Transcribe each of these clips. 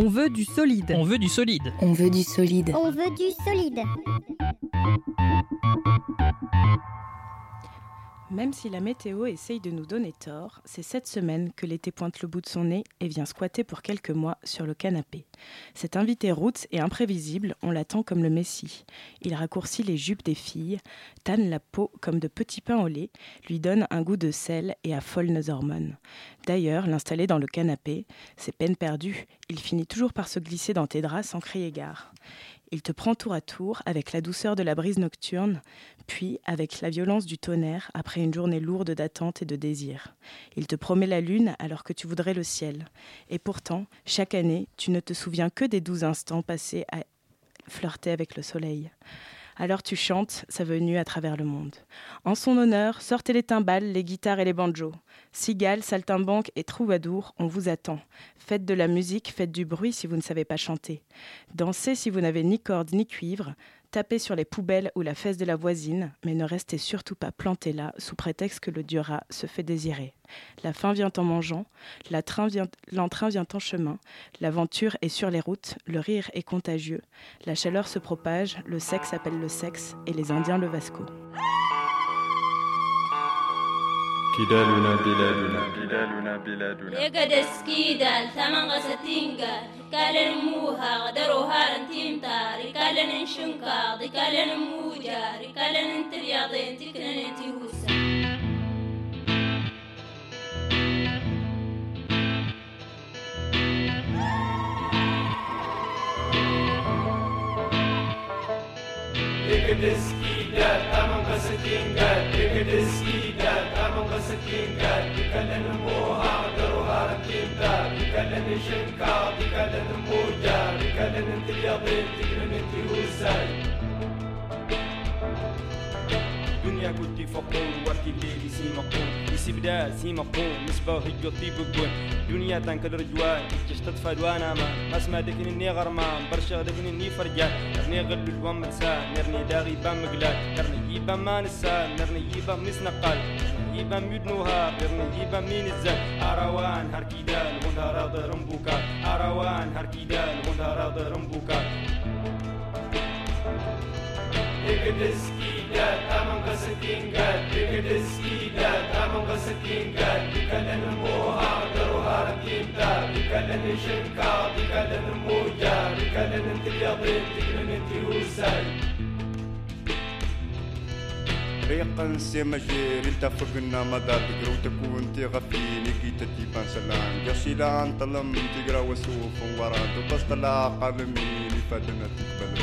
On veut du solide. On veut du solide. On veut du solide. On veut du solide. Même si la météo essaye de nous donner tort, c'est cette semaine que l'été pointe le bout de son nez et vient squatter pour quelques mois sur le canapé. Cet invité roots et imprévisible, on l'attend comme le messie. Il raccourcit les jupes des filles, tanne la peau comme de petits pains au lait, lui donne un goût de sel et affole nos hormones. D'ailleurs, l'installer dans le canapé, c'est peine perdue. Il finit toujours par se glisser dans tes draps sans crier gare. Il te prend tour à tour avec la douceur de la brise nocturne, puis avec la violence du tonnerre après une journée lourde d'attente et de désir. Il te promet la lune alors que tu voudrais le ciel. Et pourtant, chaque année, tu ne te souviens que des douze instants passés à flirter avec le soleil. Alors tu chantes sa venue à travers le monde. En son honneur, sortez les timbales, les guitares et les banjos. Cigales, saltimbanques et troubadours, on vous attend. Faites de la musique, faites du bruit si vous ne savez pas chanter. Dansez si vous n'avez ni corde ni cuivre. Tapez sur les poubelles ou la fesse de la voisine, mais ne restez surtout pas planté là sous prétexte que le dieu se fait désirer. La faim vient en mangeant, l'entrain vient en chemin, l'aventure est sur les routes, le rire est contagieux, la chaleur se propage, le sexe appelle le sexe et les Indiens le Vasco. تلالنا بلادنا. بلادنا بلادنا. يقد سكيدا ثمن غستينكا ركالا موها غدروها انتيمتا ركالا قال ضكالا موجا ركالا انت رياضين تكنا انتيوسا يقد سكيدا قال يا قدس سكيدا سكين قال بكلن موها عقروها ركيب دار بكلن شنكا بكلن موجا بكلن انت اليضين تكرم انت وساي دنيا كنت فقور وقت الليل مقوم قوم. يسيب سي مقوم قوم مصباح طيب الجون دنيا تنكل رجوان كيش تطفى دوانا ما ما اسمع دكن غرمان برشا دكن ني فرجان. نرني غل الوان نسان نرني داغي بام مقلال. نرني يبام ما نسان نرني يبام نسنقال. هركيبا مدنوها برنجيبا من الزن أروان هركيدان هنا راض رمبوكا أروان هركيدان هنا راض رمبوكا Dikidiskidat, among us a tingat, Dikidiskidat, among us a tingat, Dikadan moha, daruhar tinta, Dikadan shinka, Dikadan moja, Dikadan tiyabit, Dikadan tiyusai. ريقا سمجير إنت فقنا مدى تكون تي تغفين كي تتيبان سلام قاشي لا انطلم تقرأ وسوف وراد وبس طلع قلمي لفاتنا تقبل.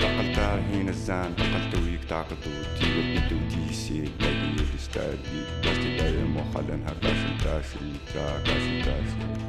لقلت هنا الزان لقلت ويك تي وتي وبنت وتيسي بلي الاستاذي بس تدايم وخلنها كاش انت شريكا تا انت شريكا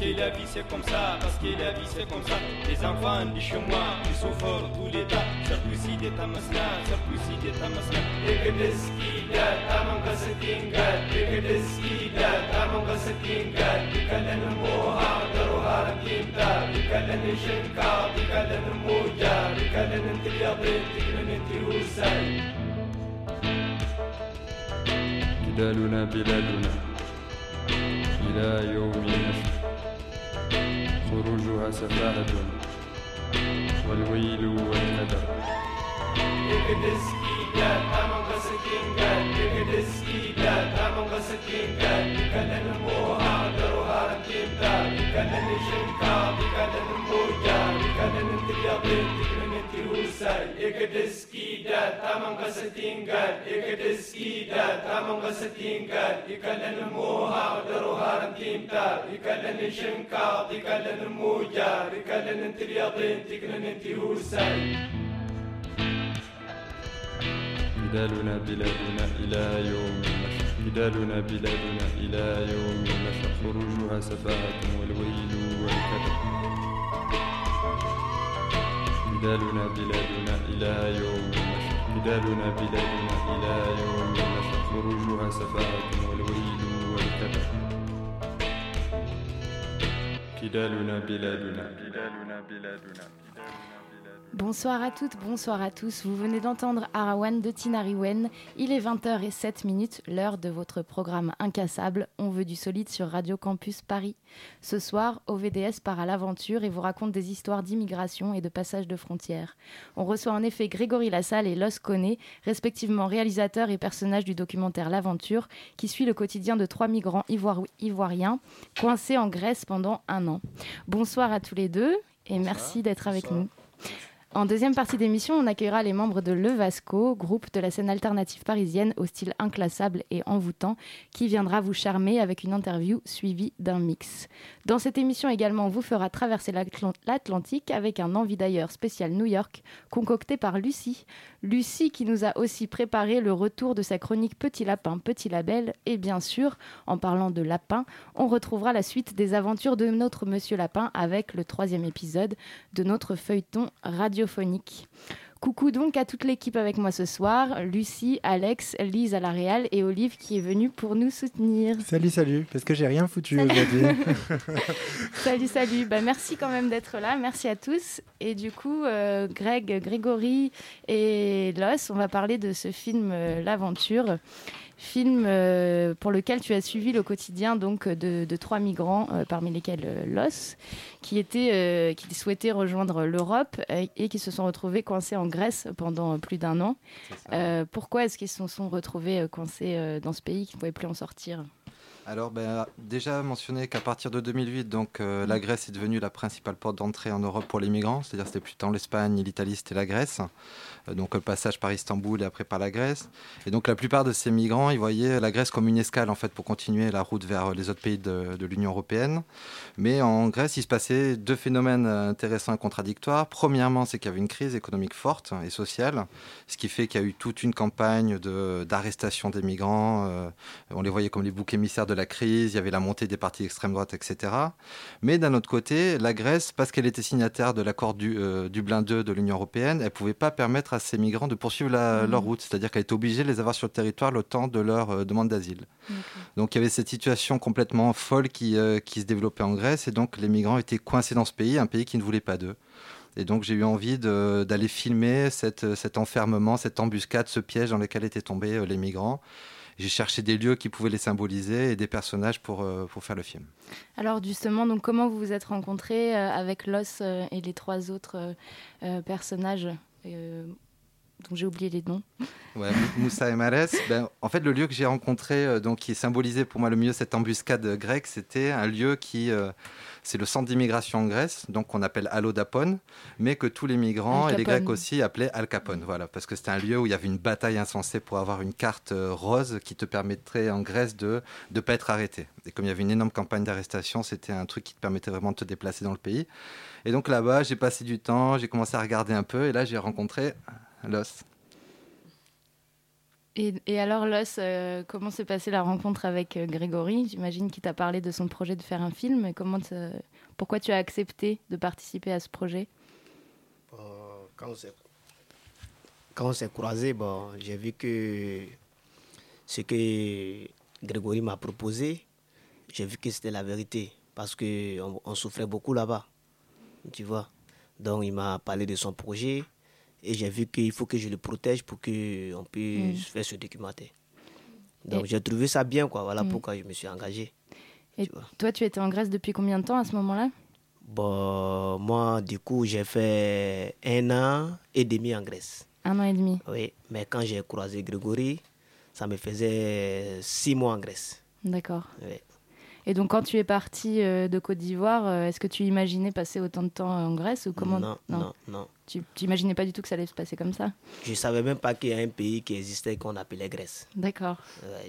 Parce que la vie c'est comme ça, parce que la vie c'est comme ça. Les enfants de chez moi, ils souffrent tous les temps. Surtout de tamasna, surtout de tamasna. يقدس كيدال ثمن غستينجا يقدس كيدال ثمن غستينجا ركالن موها غدروها رنتيمتا ركالن شنكا ضكالن موجا ركالن انت رياضين تكنن انت هوساي كدالنا بلادنا إلى يوم نشر خروجها سفاهة والويل والندر. يقدس كيدال ثمن غستينجا يقدس كيدال ثمن غستينجا ركالن موها غدروها رنتيمتا ركالن شنكا ضكالن موجا ركالن انت رياضين تكنن انت هوساي إكدسكيدا تمن قستين قال إكدسكيدا تمن قستين قال يكلن موها ودروها رنتيمتا يكلن شنكا يكلن موجا يكلن انت اليضين تكلن انت جدالنا بلادنا إلى يوم النشر جدالنا بلادنا إلى يوم النشر خروجها سفاهة والويل والكدر جدالنا بلادنا إلى يوم النشر جدالنا بلادنا إلى يوم النشر خروجها سفاهة والويل والكدر جدالنا بلادنا جدالنا بلادنا Bonsoir à toutes, bonsoir à tous. Vous venez d'entendre Arawan de Tinariwen. Il est 20h07 l'heure de votre programme incassable. On veut du solide sur Radio Campus Paris. Ce soir, OVDS part à l'aventure et vous raconte des histoires d'immigration et de passage de frontières. On reçoit en effet Grégory Lassalle et Los Koné, respectivement réalisateurs et personnages du documentaire L'aventure, qui suit le quotidien de trois migrants ivoir- ivoiriens coincés en Grèce pendant un an. Bonsoir à tous les deux et merci d'être avec nous. En deuxième partie d'émission, on accueillera les membres de Le Vasco, groupe de la scène alternative parisienne au style inclassable et envoûtant, qui viendra vous charmer avec une interview suivie d'un mix. Dans cette émission également, on vous fera traverser l'Atlan- l'Atlantique avec un envie d'ailleurs spécial New York, concocté par Lucie. Lucie qui nous a aussi préparé le retour de sa chronique Petit Lapin, Petit Label. Et bien sûr, en parlant de lapin, on retrouvera la suite des aventures de notre Monsieur Lapin avec le troisième épisode de notre feuilleton radiophonique. Coucou donc à toute l'équipe avec moi ce soir, Lucie, Alex, Lise à la Réal et Olive qui est venue pour nous soutenir. Salut, salut, parce que j'ai rien foutu aujourd'hui. Salut, salut. Bah, merci quand même d'être là. Merci à tous. Et du coup, euh, Greg, Grégory et Los, on va parler de ce film euh, L'Aventure. Film euh, pour lequel tu as suivi le quotidien donc de, de trois migrants, euh, parmi lesquels euh, Los, qui, étaient, euh, qui souhaitaient rejoindre l'Europe et qui se sont retrouvés coincés en Grèce pendant plus d'un an. Pourquoi est-ce qu'ils se sont retrouvés euh, coincés dans ce pays, qu'ils ne pouvaient plus en sortir? Alors, ben, déjà mentionné qu'à partir de 2008, donc, euh, la Grèce est devenue la principale porte d'entrée en Europe pour les migrants. C'est-à-dire c'était plus tant l'Espagne, l'Italie, c'était la Grèce. Euh, donc le passage par Istanbul et après par la Grèce. Et donc la plupart de ces migrants, ils voyaient la Grèce comme une escale en fait pour continuer la route vers les autres pays de, de l'Union européenne. Mais en Grèce, il se passait deux phénomènes euh, intéressants et contradictoires. Premièrement, c'est qu'il y avait une crise économique forte et sociale, ce qui fait qu'il y a eu toute une campagne de- d'arrestation des migrants. euh, on les voyait comme les boucs émissaires de la crise. Il y avait la montée des partis d'extrême droite, etc. Mais d'un autre côté, la Grèce, parce qu'elle était signataire de l'accord du, euh, Dublin II de l'Union européenne, elle ne pouvait pas permettre à ces migrants de poursuivre la- Mhm. leur route. C'est-à-dire qu'elle était obligée de les avoir sur le territoire le temps de leur euh, demande d'asile. Donc il y avait cette situation complètement folle qui, euh, qui se développait en Grèce et donc les migrants étaient coincés dans ce pays, un pays qui ne voulait pas d'eux. Et donc j'ai eu envie d'aller filmer cette, cet enfermement, cette embuscade, ce piège dans lequel étaient tombés les migrants. J'ai cherché des lieux qui pouvaient les symboliser et des personnages pour, euh, pour faire le film. Alors justement, donc comment vous vous êtes rencontrés euh, avec Los euh, et les trois autres personnages dont j'ai oublié les noms Ouais, Mou- Moussa et Marès. Ben, en fait, le lieu que j'ai rencontré, euh, donc qui symbolisait pour moi le mieux cette embuscade grecque, c'était un lieu qui, euh, c'est le centre d'immigration en Grèce, donc qu'on appelle Allodapone, mais que tous les migrants et les. Grecs aussi appelaient Al Capone. Voilà, parce que c'était un lieu où il y avait une bataille insensée pour avoir une carte euh, rose qui te permettrait en Grèce de ne pas être arrêté. Et comme il y avait une énorme campagne d'arrestation, c'était un truc qui te permettait vraiment de te déplacer dans le pays. Et donc là-bas, j'ai passé du temps, j'ai commencé à regarder un peu, et là j'ai rencontré Los. et, et alors Los, euh, comment s'est passée la rencontre avec euh, Grégory? J'imagine qu'il t'a parlé de son projet de faire un film. Et Comment pourquoi tu as accepté de participer à ce projet? Quand on s'est quand on s'est croisés, bon, j'ai vu que ce que Grégory m'a proposé, j'ai vu que c'était la vérité parce que on, on souffrait beaucoup là-bas, tu vois. Donc il m'a parlé de son projet et j'ai vu qu'il faut que je le protège pour qu'on puisse Mm. faire ce documentaire. Donc j'ai trouvé ça bien, quoi. Voilà Mm. pourquoi je me suis engagé. Et toi, tu étais en Grèce depuis combien de temps à ce moment-là? Bon, moi, du coup, j'ai fait un an et demi en Grèce. Un an et demi. Oui, mais quand j'ai croisé Grégory, ça me faisait six mois en Grèce. D'accord. Oui. Et donc, quand tu es parti euh, de Côte d'Ivoire, euh, est-ce que tu imaginais passer autant de temps en Grèce ou comment? Non, non, non. Tu imaginais pas du tout que ça allait se passer comme ça Je savais même pas qu'il y a un pays qui existait qu'on appelait Grèce. D'accord.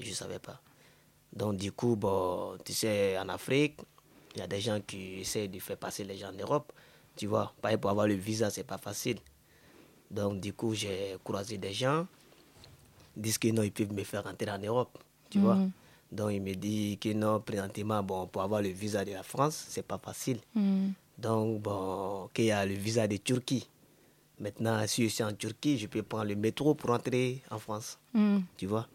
Je savais pas. Donc, du coup, bon, tu sais, en Afrique, il y a des gens qui essaient de faire passer les gens en Europe. Tu vois, pareil, pour avoir le visa, c'est pas facile. Donc, du coup, j'ai croisé des gens, ils disent que non, ils peuvent me faire rentrer en Europe. Tu vois? Mhm. Donc, il me dit que non, présentement, bon, pour avoir le visa de la France, c'est pas facile. Mhm. Donc, bon, qu'il y a le visa de Turquie. Maintenant, si je suis en Turquie, je peux prendre le métro pour rentrer en France. Mhm. Tu vois?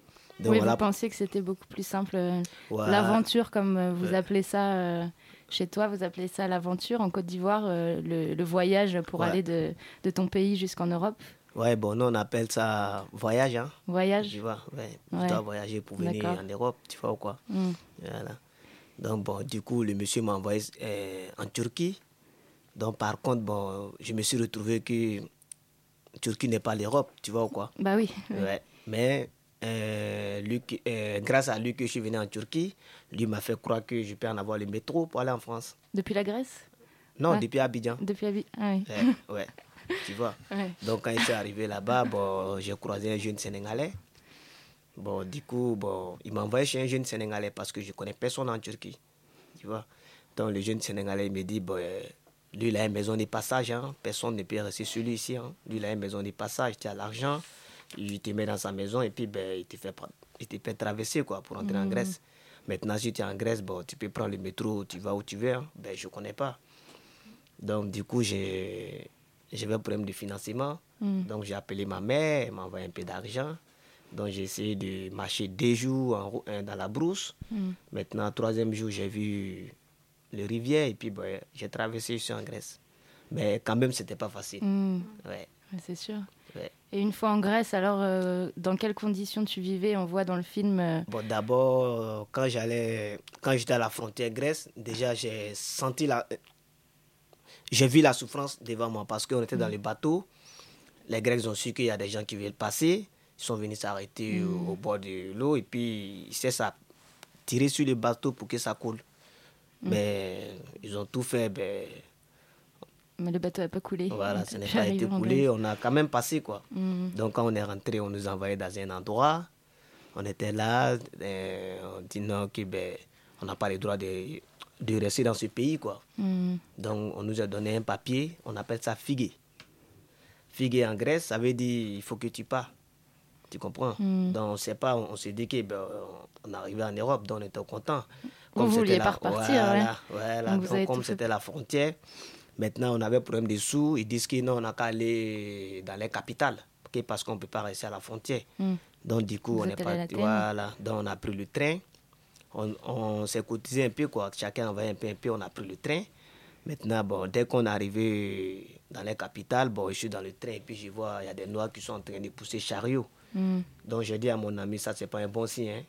Oui, vous pensiez que c'était beaucoup plus simple. euh, Voilà. L'aventure, comme euh, vous Ouais. appelez ça euh, chez toi, vous appelez ça l'aventure. En Côte d'Ivoire, euh, le, le voyage pour aller de, de ton pays jusqu'en Europe. Ouais, bon, nous, on appelle ça voyage. Hein. Voyage. Tu vois, ouais. Ouais. Tu dois voyager pour venir en Europe, tu vois ou quoi? Mm. Voilà. Donc, bon, du coup, le monsieur m'a envoyé euh, en Turquie. Donc, par contre, bon, je me suis retrouvé que Turquie n'est pas l'Europe, tu vois ou quoi? Bah oui. oui. Ouais. Mais euh, euh, grâce à lui que je suis venu en Turquie, lui m'a fait croire que je peux en avoir le métro pour aller en France. Depuis la Grèce? Non, Ouais. depuis Abidjan. Depuis Abidjan. Ah oui. Ouais, ouais. tu vois? Ouais. Donc quand il s'est arrivé là-bas, bon, j'ai croisé un jeune Sénégalais. Bon, du coup, bon, il m'a envoyé chez un jeune Sénégalais parce que je connais personne en Turquie. Tu vois? Donc le jeune Sénégalais il me dit, bon, euh, lui, il a une maison de passage. Hein. Personne ne peut rester sur lui ici. Hein. Lui, il a une maison de passage. Tu as l'argent. Il te met dans sa maison et puis ben, il, te fait, il te fait traverser quoi, pour entrer en Mhm. Grèce. Maintenant, si tu es en Grèce, bon, tu peux prendre le métro, tu vas où tu veux. hein. Ben, je ne connais pas. Donc, du coup, j'ai j'avais un problème de financement. Mm. Donc, j'ai appelé ma mère, elle m'a envoyé un peu d'argent. Donc, j'ai essayé de marcher deux jours en euh, dans la brousse. Mm. Maintenant, troisième jour, j'ai vu les rivières et puis ben, j'ai traversé, suis en Grèce. Mais quand même, c'était pas facile. Mm. Ouais, C'est sûr. ouais. Et une fois en Grèce, alors, euh, dans quelles conditions tu vivais? On voit dans le film. euh, Bon, d'abord, euh, quand j'allais, quand j'étais à la frontière Grèce, déjà j'ai senti la, j'ai vu la souffrance devant moi parce qu'on était dans le bateau. Les Grecs ont su qu'il y a des gens qui veulent passer. Ils sont venus s'arrêter au, au bord de l'eau et puis ils cessent à tirer sur le bateau pour que ça coule. Mais ils ont tout fait. Ben, Mais le bateau n'a pas coulé. voilà, Donc, ça n'a pas été coulé. On a quand même passé quoi. Mm. Donc quand on est rentré, on nous a envoyé dans un endroit. On était là, euh, on dit non, que, ben, on n'a pas le droit de, de rester dans ce pays. quoi. Mm. Donc on nous a donné un papier, on appelle ça figue. Figue en Grèce, ça veut dire il faut que tu pars. Tu comprends? Mm. Donc on ne sait pas, on, on s'est dit que ben, on arrivait en Europe, donc on était content. Vous vouliez c'était pas la- repartir, voilà, ouais. voilà. Donc comme c'était la frontière, maintenant on avait problème de sous, ils disent que non, on n'a qu'à aller dans les capitales, parce qu'on ne peut pas rester à la frontière. Mm. Donc du coup, Vous on est parti, voilà. Donc on a pris le train, on, on s'est cotisé un peu, quoi. Chacun envoyait un peu, un peu, on a pris le train. Maintenant, bon, dès qu'on est arrivé dans les capitales, bon, je suis dans le train et puis je vois, il y a des Noirs qui sont en train de pousser chariot. Mm. Donc j'ai dit à mon ami, ça, c'est pas un bon signe. hein.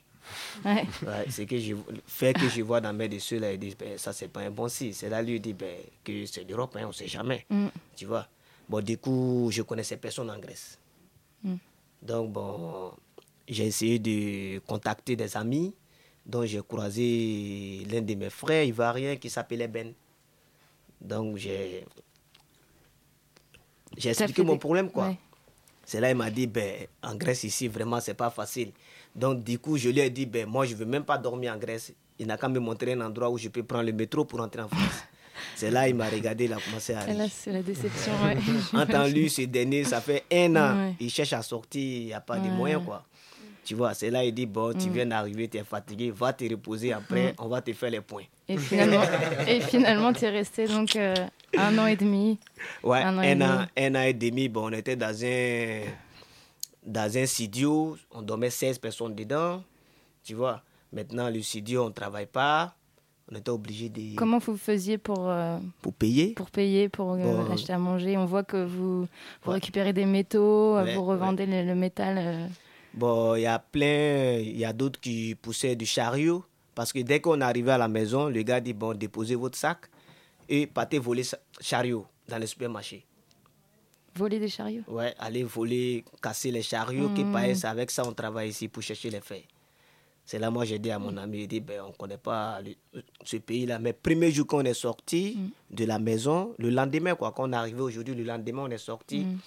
Ouais. Ouais, c'est que je, fait que je vois dans mes dessus là, il dit, ben, ça, c'est pas un bon signe. C'est là, lui, il dit, ben, que c'est l'Europe, hein, on sait jamais. Mm. Tu vois. Bon, du coup, je connaissais personne en Grèce. Mm. Donc, bon, j'ai essayé de contacter des amis. Donc, j'ai croisé l'un de mes frères ivoiriens qui s'appelait Ben. Donc, j'ai j'ai expliqué mon des- problème, quoi. Ouais. C'est là il m'a dit, ben, en Grèce ici, vraiment, c'est pas facile. Donc, du coup, je lui ai dit, ben, moi, je veux même pas dormir en Grèce. Il n'a qu'à me montrer un endroit où je peux prendre le métro pour entrer en France. C'est là il m'a regardé, il a commencé à rire. c'est la déception. Ouais. Entends lui, ce dernier, ça fait un an. Ouais. Il cherche à sortir, il n'y a pas de moyens, quoi. Tu vois, c'est là il dit, bon, tu Mm. viens d'arriver, tu es fatigué, va te reposer après, Mm. on va te faire les points. Et finalement, et finalement, tu es resté donc euh, un an et demi. Ouais, Un un an an, et un, demi. an et demi, bon, on était dans un, dans un studio, on dormait 16 personnes dedans, tu vois. Maintenant, le studio, on ne travaille pas, on était obligé de... Comment vous faisiez pour, euh, Pour payer pour payer, pour euh, Bon. acheter à manger? On voit que vous, vous Ouais. récupérez des métaux, euh, Ouais, vous revendez le, le métal. euh. Bon, il y a plein, il y a d'autres qui poussaient du chariot. Parce que dès qu'on arrivait à la maison, le gars dit, bon, déposez votre sac et partez voler chariot dans le supermarché. Voler des chariots Ouais, aller voler, casser les chariots, qui pareil, c'est avec ça on travaille ici pour chercher les fers. C'est là, moi, j'ai dit à mon ami, il dit, ben, on ne connaît pas le- ce pays-là. Mais premier jour qu'on est sorti de la maison, le lendemain, quoi, quand on est arrivé aujourd'hui, le lendemain, on est sorti. Mm.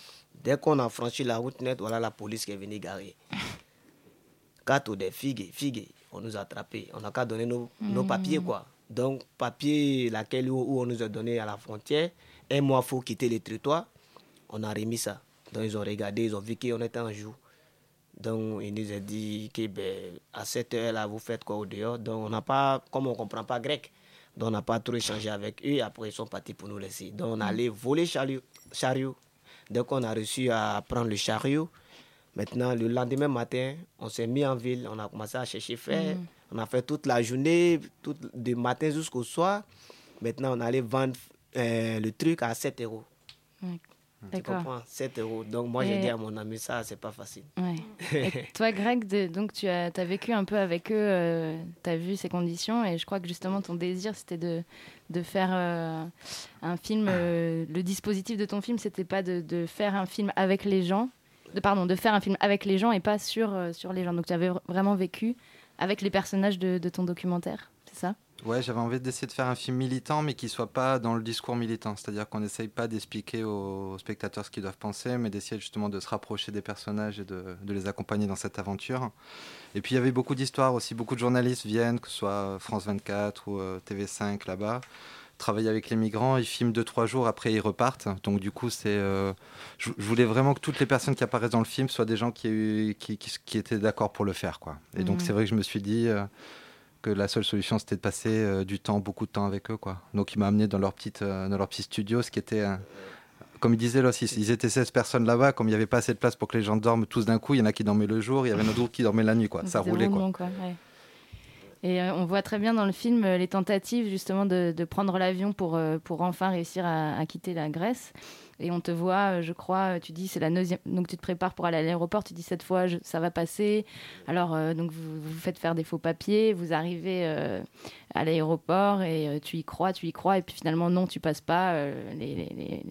Dès qu'on a franchi la route nette, voilà la police qui est venue garer. Quatre ou des figues, figues, on nous a attrapés. On n'a qu'à donner nos, nos papiers, quoi. Donc, papier, laquelle où, où on nous a donné à la frontière, un mois, il faut quitter le territoire. On a remis ça. Donc, ils ont regardé, ils ont vu qu'on était en jour. Donc, il nous a dit que ben, à cette heure-là, vous faites quoi au dehors? Donc, on n'a pas, comme on ne comprend pas grec, donc on n'a pas trop échangé avec eux. Après, ils sont partis pour nous laisser. Donc, on allait voler chariot. chariot. Donc, on a réussi à prendre le chariot. Maintenant, le lendemain matin, on s'est mis en ville. On a commencé à chercher faire. Mhm. On a fait toute la journée, tout, du matin jusqu'au soir. Maintenant, on allait vendre euh, le truc à 7 euros. Tu comprends 7 euros. Donc, moi, j'ai dit à mon ami, ça, c'est pas facile. Ouais. Et toi, Greg, de- donc tu as, as vécu un peu avec eux, tu as vu ces conditions, et je crois que justement ton désir, c'était de, de faire euh, un film. euh, le dispositif de ton film, c'était pas de, de faire un film avec les gens, de, pardon, de faire un film avec les gens et pas sur, euh, sur les gens. Donc tu avais vraiment vécu avec les personnages de, de ton documentaire, c'est ça? Ouais, j'avais envie d'essayer de faire un film militant, mais qui soit pas dans le discours militant. C'est-à-dire qu'on n'essaye pas d'expliquer aux spectateurs ce qu'ils doivent penser, mais d'essayer justement de se rapprocher des personnages et de, de les accompagner dans cette aventure. Et puis il y avait beaucoup d'histoires aussi. Beaucoup de journalistes viennent, que ce soit France 24 ou euh, TV5 là-bas, travaillent avec les migrants. Ils filment deux trois jours, après ils repartent. Donc du coup, c'est, euh, je, je voulais vraiment que toutes les personnes qui apparaissent dans le film soient des gens qui, qui, qui, qui étaient d'accord pour le faire, quoi. Et donc Mhm. c'est vrai que je me suis dit. euh, que la seule solution c'était de passer euh, du temps, beaucoup de temps avec eux. Quoi. Donc il m'a amené dans leur, petite, euh, dans leur petit studio, ce qui était, comme il disait là, ils, étaient 16 personnes là-bas, comme il n'y avait pas assez de place pour que les gens dorment tous d'un coup, il y en a qui dormaient le jour, il y avait d'autres qui dormaient la nuit. Quoi. Ça roulait. Quoi. roulement, quoi, ouais. Et euh, on voit très bien dans le film les tentatives justement de, de prendre l'avion pour, pour enfin réussir à, à quitter la Grèce. Et on te voit, euh, je crois, euh, tu dis c'est la neuvième, donc tu te prépares pour aller à l'aéroport, tu dis cette fois ça va passer. Alors euh, donc vous vous faites faire des faux papiers, vous arrivez euh, à l'aéroport et tu y crois, tu y crois et puis finalement non tu passes pas. les,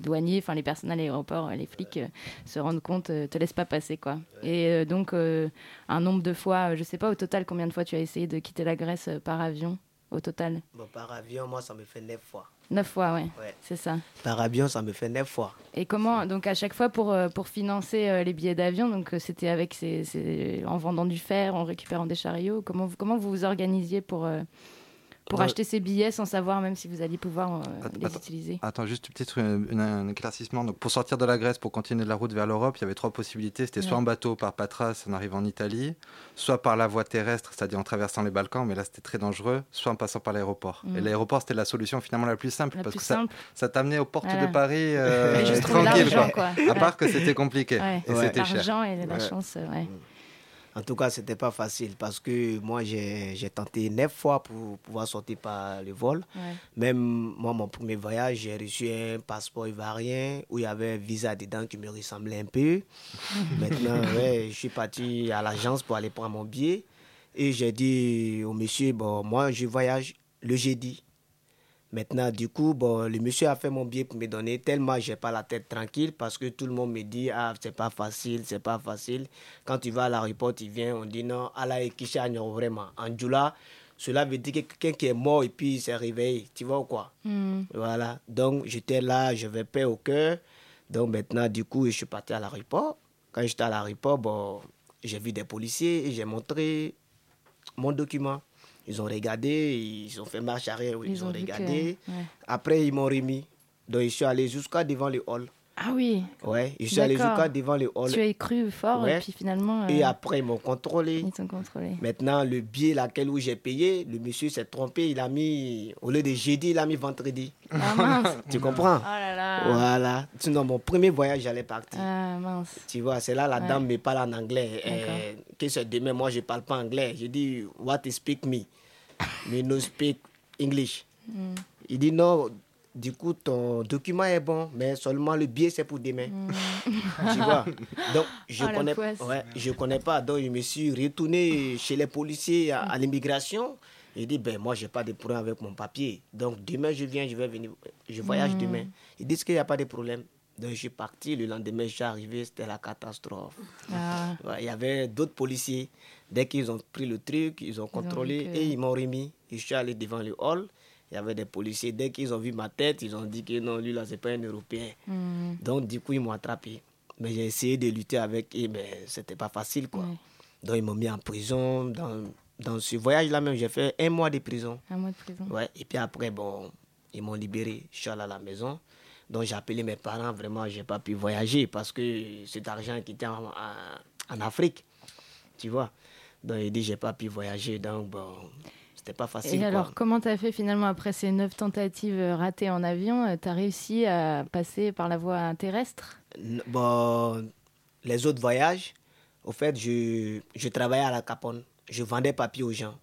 douaniers, enfin les personnes à l'aéroport, les flics se rendent compte, te laissent pas passer quoi. Et donc un nombre de fois, je sais pas au total combien de fois tu as essayé de quitter la Grèce par avion au total? Bon, par avion, moi, ça me fait 9 fois. Neuf fois. Ouais. C'est ça. Par avion, ça me fait 9 fois. Et comment, donc à chaque fois pour, euh, pour financer euh, les billets d'avion, donc euh, c'était avec ces, ces- en vendant du fer, en récupérant des chariots, comment, vous- comment vous vous organisiez pour, pour Ouais. acheter ces billets sans savoir même si vous alliez pouvoir euh, les Attends, utiliser Attends, juste peut-être un éclaircissement. Donc, pour sortir de la Grèce, pour continuer de la route vers l'Europe, il y avait trois possibilités. C'était soit Ouais. en bateau par Patras, en arrivant en Italie, soit par la voie terrestre, c'est-à-dire en traversant les Balkans, mais là c'était très dangereux, soit en passant par l'aéroport. Mm. Et l'aéroport, c'était la solution finalement la plus simple, La parce plus que ça, simple. ça t'amenait aux portes Voilà. de Paris euh, tranquille. quoi. quoi. À part Ouais. que c'était compliqué Ouais. et c'était cher. L'argent et la Ouais. chance, euh, ouais. En tout cas, c'était pas facile parce que moi, j'ai tenté neuf fois pour pouvoir sortir par le vol. Ouais. Même moi, mon premier voyage, j'ai reçu un passeport ivoirien où il y avait un visa dedans qui me ressemblait un peu. Maintenant, ouais, je suis parti à l'agence pour aller prendre mon billet. Et j'ai dit au monsieur, bon, moi, je voyage le jeudi. Maintenant, du coup, bon, le monsieur a fait mon billet pour me donner tellement j'ai pas la tête tranquille parce que tout le monde me dit ah c'est pas facile, c'est pas facile. Quand tu vas à l'aéroport, tu viens, on dit non, Allah est vraiment. En Djoula, cela veut dire que quelqu'un qui est mort et puis il s'est réveillé, tu vois ou quoi? Mm. Voilà. Donc j'étais là, je vais paix au cœur. Donc maintenant, du coup, je suis parti à l'aéroport. Quand j'étais à l'aéroport, bon, j'ai vu des policiers et j'ai montré mon document. Ils ont regardé, ils ont fait marche arrière, ils, Ils ont, ont vu que- regardé. ouais. Après, ils m'ont remis. Donc, je suis allé jusqu'à devant le hall. Ah oui. Ouais, je suis allé jusqu'à devant le hall. Tu as cru fort Ouais. et puis finalement. Et euh, après, ils m'ont contrôlé. Ils t'ont contrôlé. Maintenant, le billet laquelle où j'ai payé, le monsieur s'est trompé. Il a mis, au lieu de jeudi, il a mis vendredi. Ah mince. tu comprends? Oh là là. Voilà. Sinon, mon premier voyage, j'allais partir. Ah mince. Tu vois, c'est là la Ouais. dame me parle en anglais. D'accord. Euh, que demain, moi, je parle pas anglais. Je dis, what is speak me? Me no speak English. Mm. Il dit, non, du coup, ton document est bon, mais seulement le billet, c'est pour demain. tu vois? Donc, je Oh, la connais, ouais, je connais pas. Donc, je me suis retourné chez les policiers à, à l'immigration. Il dit, ben, moi, j'ai pas de problème avec mon papier. Donc, demain, je viens, je vais venir. Je voyage Mm. demain. Ils disent qu'il n'y a pas de problème? Donc je suis parti, le lendemain je suis arrivé, c'était la catastrophe. Ah. Il y avait d'autres policiers. Dès qu'ils ont pris le truc, ils ont contrôlé que- et ils m'ont remis. Je suis allé devant le hall. Il y avait des policiers. Dès qu'ils ont vu ma tête, ils ont dit que non, lui là, c'est pas un Européen. Hmm. Donc du coup, ils m'ont attrapé. Mais j'ai essayé de lutter avec eux, mais c'était pas facile quoi. Donc ils m'ont mis en prison. Dans, dans ce voyage-là même, j'ai fait un mois de prison. Un mois de prison. Ouais. Et puis après, bon, ils m'ont libéré. Je suis allé à la maison. Donc j'ai appelé mes parents. Vraiment, j'ai pas pu voyager parce que cet argent qui était en, en- en Afrique. Tu vois. Donc il dit j'ai pas pu voyager. Donc bon, c'était pas facile. Et quoi. alors, comment t'as fait finalement après ces neuf tentatives ratées en avion euh, T'as réussi à passer par la voie terrestre? Bon, les autres voyages, au fait, je, je travaillais à la Capone. Je vendais papier aux gens.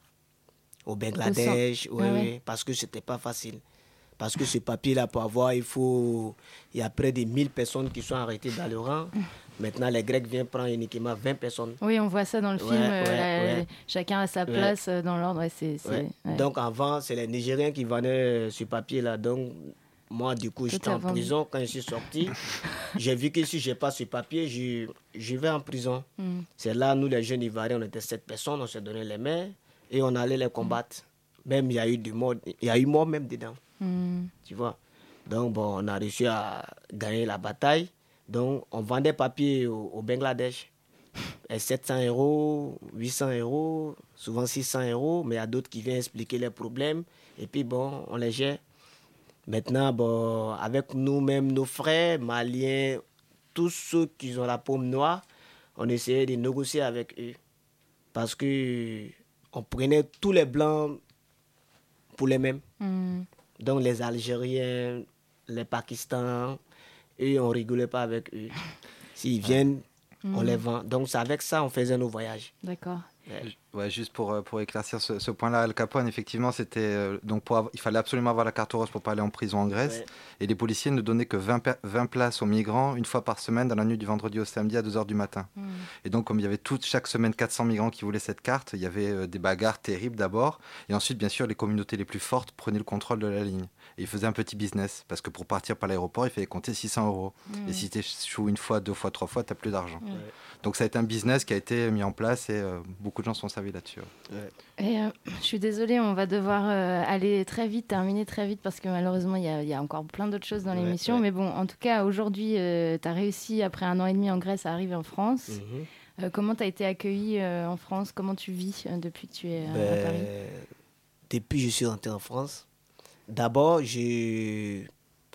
Au Bangladesh, Au. Ah ouais. parce que c'était pas facile. Parce que ce papier-là, pour avoir, il faut. Il y a près de 1000 personnes qui sont arrêtées dans le rang. Maintenant, les Grecs viennent prendre uniquement 20 personnes. Oui, on voit ça dans le Ouais, film. euh, ouais, la- ouais. Chacun a sa place euh, dans l'ordre. Donc avant, c'est les Nigériens qui vendaient ce papier-là. Donc moi, du coup, j'étais en prison. Quand je suis sorti, j'ai vu que si je n'ai pas ce papier, je, je vais en prison. Mm. C'est là, nous, les jeunes Ivoiriens, on était sept personnes, on s'est donné les mains et on allait les combattre. Même il y a eu du mort, il y a eu mort même dedans. Mm. Tu vois. Donc bon, on a réussi à gagner la bataille. Donc on vendait papier au, au Bangladesh. Et 700 euros, 800 euros, souvent 600 euros, mais il y a d'autres qui viennent expliquer les problèmes. Et puis bon, on les gère. Maintenant, bon, avec nous-mêmes, nos frères maliens, tous ceux qui ont la paume noire, on essayait de négocier avec eux. Parce que on prenait tous les blancs pour les mêmes. Mm. Donc les Algériens, les Pakistans, eux, on rigolait pas avec eux. S'ils viennent, on Mm. les vend. Donc c'est avec ça on faisait nos voyages. D'accord. Ouais, juste pour, euh, pour éclaircir ce, ce point-là, Al Capone, effectivement, c'était euh, donc pour avoir- il fallait absolument avoir la carte rose pour pas aller en prison en Grèce. Ouais. Et les policiers ne donnaient que 20, pa- 20 places aux migrants une fois par semaine dans la nuit du vendredi au samedi à 2h du matin. Mm. Et donc, comme il y avait toute, chaque semaine 400 migrants qui voulaient cette carte, il y avait euh, des bagarres terribles d'abord. Et ensuite, bien sûr, les communautés les plus fortes prenaient le contrôle de la ligne. Et ils faisaient un petit business. Parce que pour partir par l'aéroport, il fallait compter 600 euros. Mm. Et si tu échoues une fois, deux fois, trois fois, tu n'as plus d'argent. Ouais. Donc, ça a été un business qui a été mis en place et euh, beaucoup de gens sont servis là-dessus. Et euh, je suis désolée, on va devoir euh, aller très vite, terminer très vite, parce que malheureusement, il y, a- il y a encore plein d'autres choses dans Ouais, l'émission. ouais. Mais bon, en tout cas, aujourd'hui, tu as réussi, après un an et demi en Grèce, à arriver en France. Mhm. Euh, comment tu as été accueilli euh, en France? Comment tu vis euh, depuis que tu es euh, à Ben, Paris? depuis que je suis rentré en France, d'abord,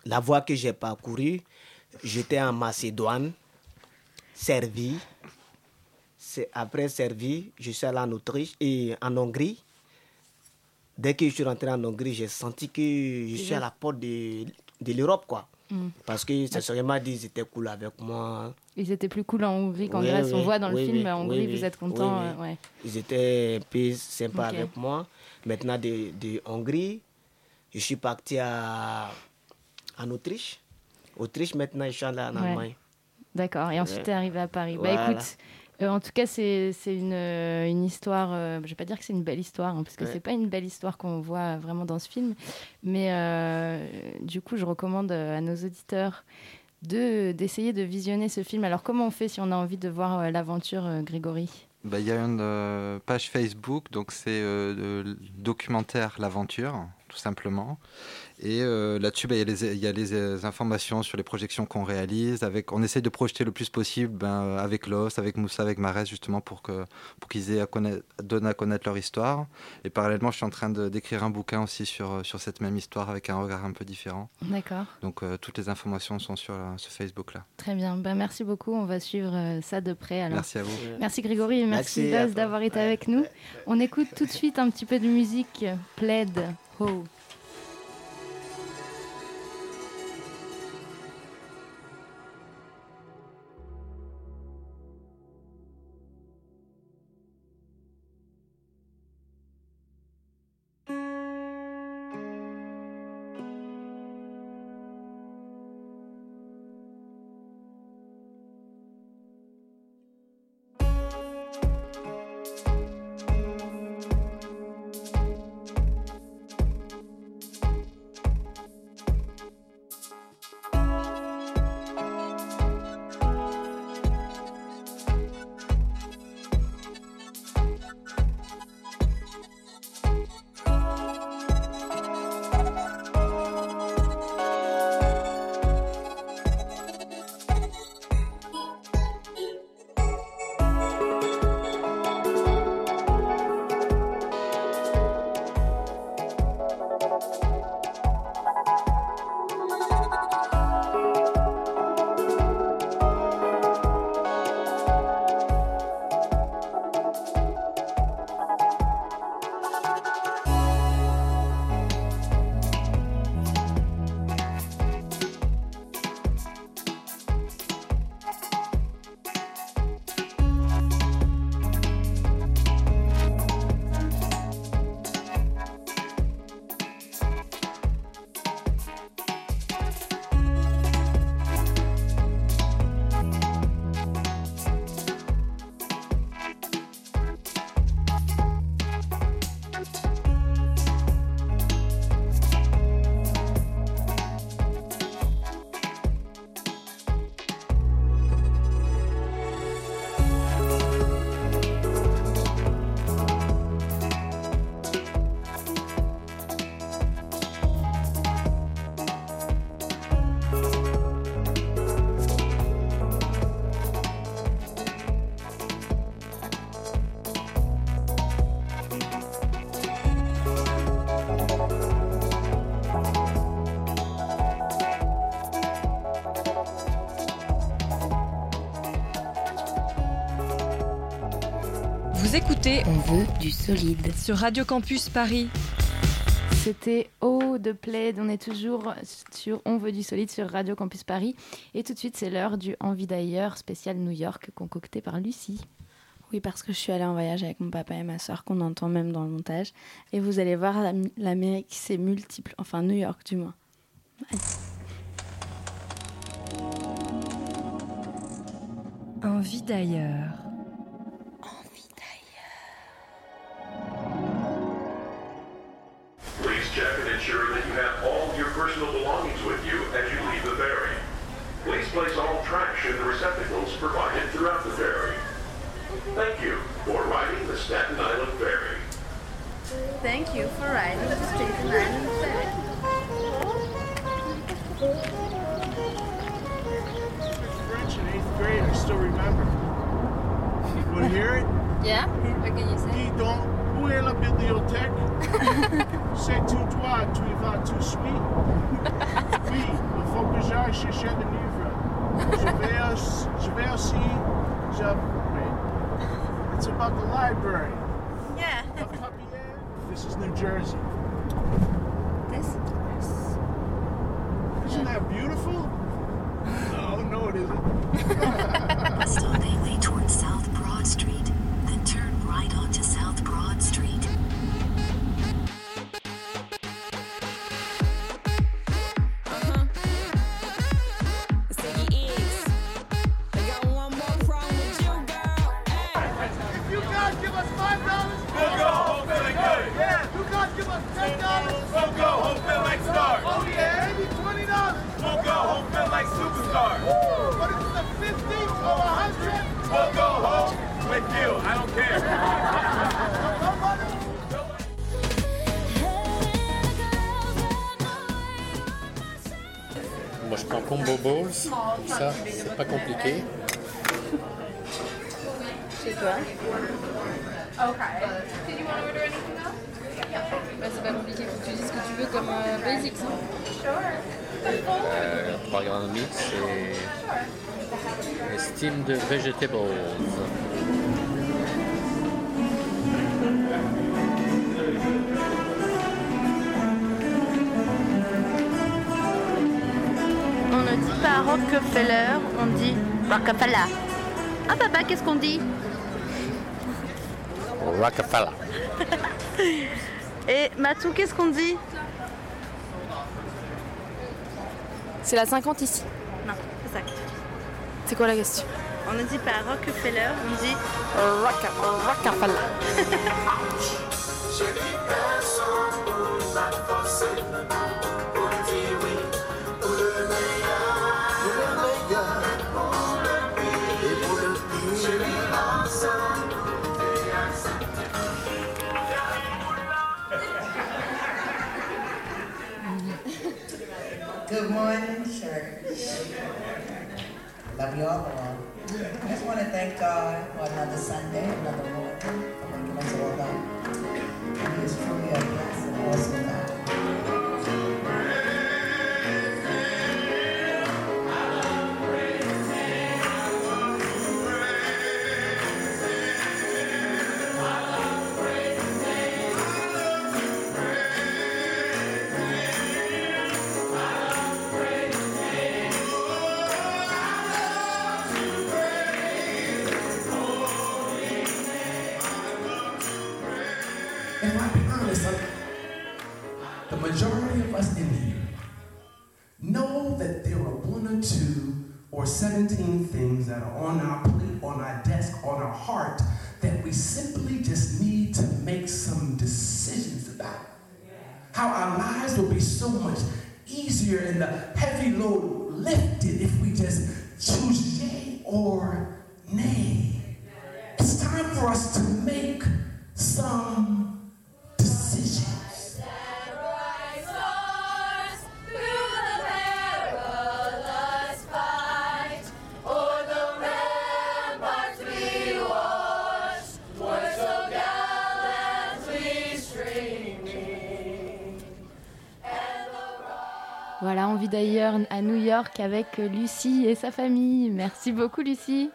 la voie que j'ai parcourue, j'étais en Macédoine, servi. C'est après servi, je suis allé en Autriche et en Hongrie. Dès que je suis rentré en Hongrie, j'ai senti que je suis à la porte de, de l'Europe, quoi. Mm. Parce que c'est sûrement dit, ils étaient cool avec moi. Ils étaient plus cool en Hongrie qu'en Oui, Grèce. On oui, voit dans le film, en Hongrie, vous êtes content. euh, ouais. Ils étaient un peu sympas avec moi. Maintenant, de, de Hongrie, je suis parti à, en Autriche. Autriche, maintenant, je suis allé en Ouais. Allemagne. D'accord. Et ensuite, Ouais. tu es arrivé à Paris. Bah Voilà. écoute, euh, en tout cas, c'est une, euh, une histoire. euh, je vais pas dire que c'est une belle histoire, hein, parce que Ouais. c'est pas une belle histoire qu'on voit vraiment dans ce film. Mais euh, du coup, je recommande à nos auditeurs de d'essayer de visionner ce film. Alors, comment on fait si on a envie de voir l'aventure, Grégory? Bah, Il y a une page Facebook, donc c'est documentaire L'aventure, tout simplement. Et euh, là-dessus, bah, il y a les, il y a les, euh, informations sur les projections qu'on réalise. Avec, on essaye de projeter le plus possible ben, euh, avec Lost, avec Moussa, avec Marès, justement, pour qu'ils aient à connaître, donner à connaître leur histoire. Et parallèlement, je suis en train d'écrire un bouquin aussi sur, sur cette même histoire avec un regard un peu différent. D'accord. Donc euh, toutes les informations sont sur ce Facebook-là. Très bien. Ben, merci beaucoup. On va suivre euh, ça de près. Alors. Merci à vous. Merci Grégory et merci, Merci d'avoir été avec nous. On écoute tout de suite un petit peu de musique. Plaid. Ho. Écoutez On veut du solide. sur Radio Campus Paris. C'était Oh de Plaid. On est toujours sur On veut du solide sur Radio Campus Paris. Et tout de suite, c'est l'heure du Envie d'ailleurs spécial New York concocté par Lucie. Oui, parce que je suis allée en voyage avec mon papa et ma soeur, qu'on entend même dans le montage. Et vous allez voir, l'Am- l'Amérique, c'est multiple. Enfin, New York, du moins. Envie d'ailleurs. Check and ensure that you have all of your personal belongings with you as you leave the ferry. Please place all trash in the receptacles provided throughout the ferry. Thank you for riding the Staten Island Ferry. Thank you for riding the Staten Island Ferry. French in eighth grade, I still remember. You want to hear it? Yeah? What can you say? Dis donc, où est la bibliothèque? C'est tout toi, tu y vas tout suite? Oui, il faut que j'aille chercher le livre. Je vais, je vais aussi. Je, wait. It's about the library. Yeah. This is New Jersey. This? Isn't that beautiful? On ne dit pas Rockefeller, on dit Rockefeller. Ah papa, qu'est-ce qu'on dit? Rockefeller. Et Matou, qu'est-ce qu'on dit? C'est la 50 ici. Non, c'est ça. C'est quoi la question? On ne dit pas Rockefeller, on dit Rockefeller. Good morning, church. Love you all. I just want to thank God for another Sunday, another morning, for waking up. Voilà, envie d'ailleurs à New York avec Lucie et sa famille. Merci beaucoup, Lucie.